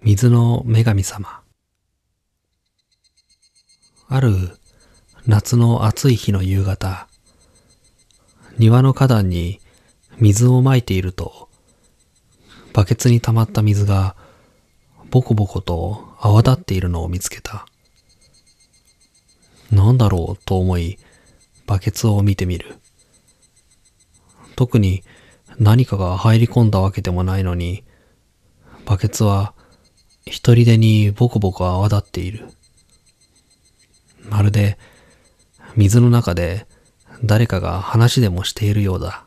水の女神様。ある夏の暑い日の夕方、庭の花壇に水をまいていると、バケツに溜まった水がボコボコと泡立っているのを見つけた。なんだろうと思い、バケツを見てみる。特に何かが入り込んだわけでもないのに、バケツは一人でにボコボコ泡立っている。まるで水の中で誰かが話でもしているようだ。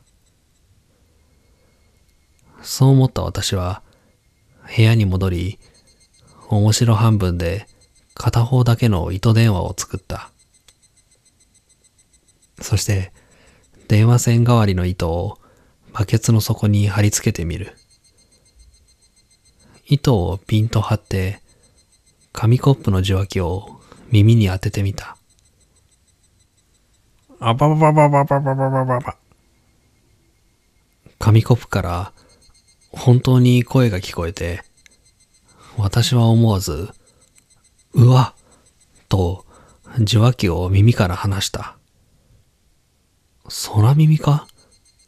そう思った私は部屋に戻り、面白半分で片方だけの糸電話を作った。そして電話線代わりの糸をバケツの底に貼り付けてみる。糸をピンと張って、紙コップの受話器を耳に当ててみた。あばばばばばばばばばばば。紙コップから本当に声が聞こえて、私は思わず、うわと受話器を耳から離した。空耳か？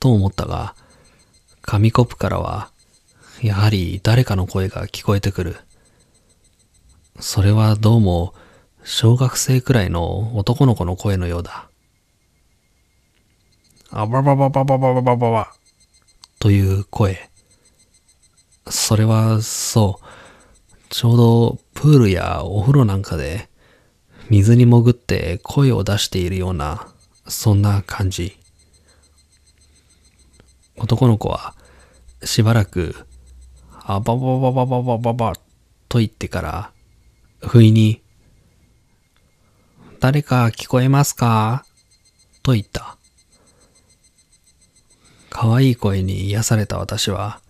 と思ったが、紙コップからはやはり誰かの声が聞こえてくる。それはどうも小学生くらいの男の子の声のようだ。あばばばばばばばばばばという声。それはそう、ちょうどプールやお風呂なんかで水に潜って声を出しているような、そんな感じ。男の子はしばらくあばばばばばばばばと言ってから、不意に、誰か聞こえますかと言った。可愛い声に癒された私は、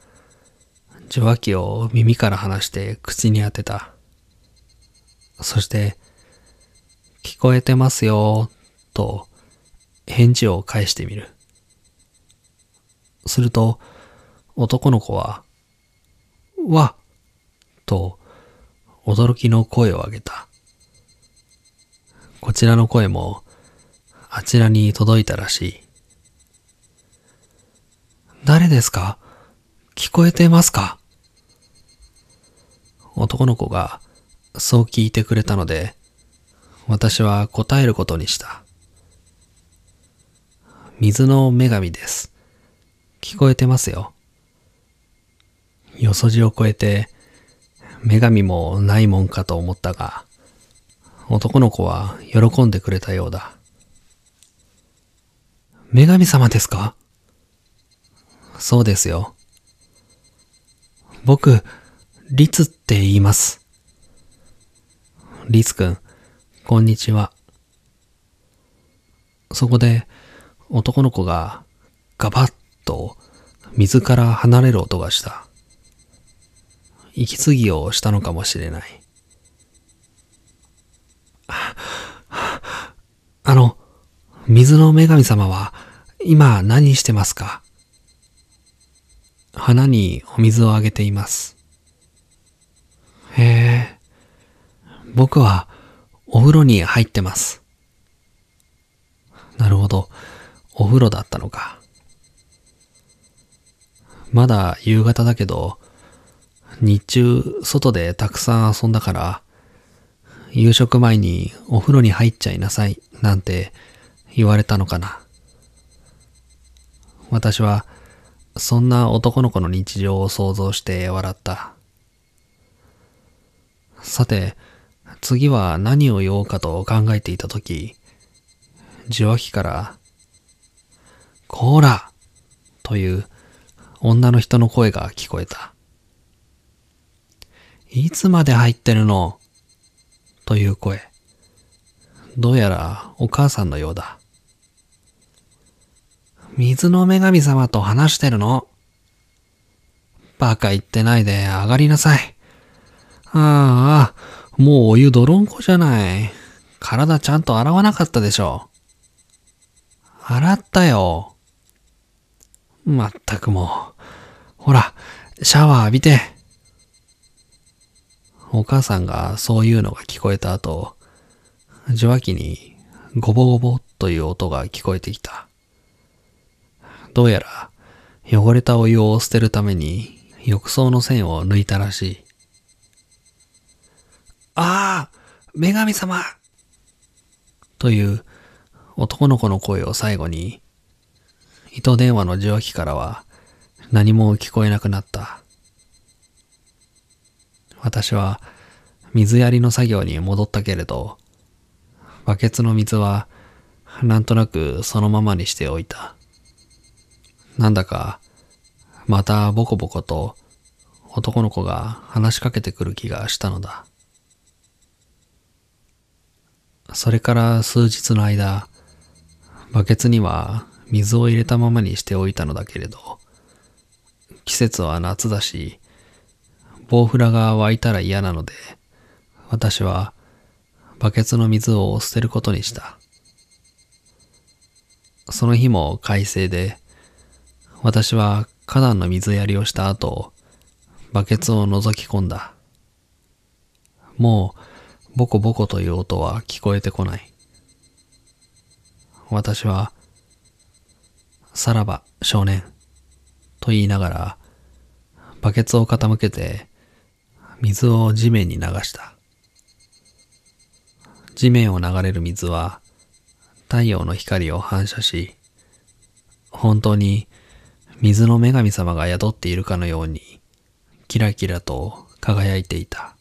受話器を耳から離して口に当てた。そして、聞こえてますよ、と返事を返してみる。すると、男の子は、わと、驚きの声を上げた。こちらの声も、あちらに届いたらしい。誰ですか？聞こえてますか？男の子が、そう聞いてくれたので、私は答えることにした。水の女神です。聞こえてますよ。よそじを超えて、女神もないもんかと思ったが、男の子は喜んでくれたようだ。女神様ですか？そうですよ。僕、リツって言います。リツくん、こんにちは。そこで、男の子がガバッと水から離れる音がした。息継ぎをしたのかもしれない。あの、水の女神様は今何してますか？花にお水をあげています。へえ、僕はお風呂に入ってます。なるほど、お風呂だったのか。まだ夕方だけど、日中外でたくさん遊んだから、夕食前にお風呂に入っちゃいなさいなんて言われたのかな。私はそんな男の子の日常を想像して笑った。さて、次は何を言おうかと考えていたとき、受話器から、こーらという女の人の声が聞こえた。いつまで入ってるの？という声。どうやらお母さんのようだ。水の女神様と話してるの？バカ言ってないで上がりなさい。ああ、もうお湯泥んこじゃない。体ちゃんと洗わなかったでしょ。洗ったよ。まったくもう。ほら、シャワー浴びて。お母さんがそういうのが聞こえた後、受話器にゴボゴボという音が聞こえてきた。どうやら汚れたお湯を捨てるために浴槽の線を抜いたらしい。ああ女神様という男の子の声を最後に、糸電話の受話器からは何も聞こえなくなった。私は水やりの作業に戻ったけれど、バケツの水はなんとなくそのままにしておいた。なんだかまたボコボコと男の子が話しかけてくる気がしたのだ。それから数日の間、バケツには水を入れたままにしておいたのだけれど、季節は夏だし、ボウフラが湧いたら嫌なので、私はバケツの水を捨てることにした。その日も快晴で、私は花壇の水やりをした後、バケツを覗き込んだ。もう、ボコボコという音は聞こえてこない。私は、さらば少年、と言いながら、バケツを傾けて、水を地面に流した。地面を流れる水は、太陽の光を反射し、本当に水の女神様が宿っているかのように、キラキラと輝いていた。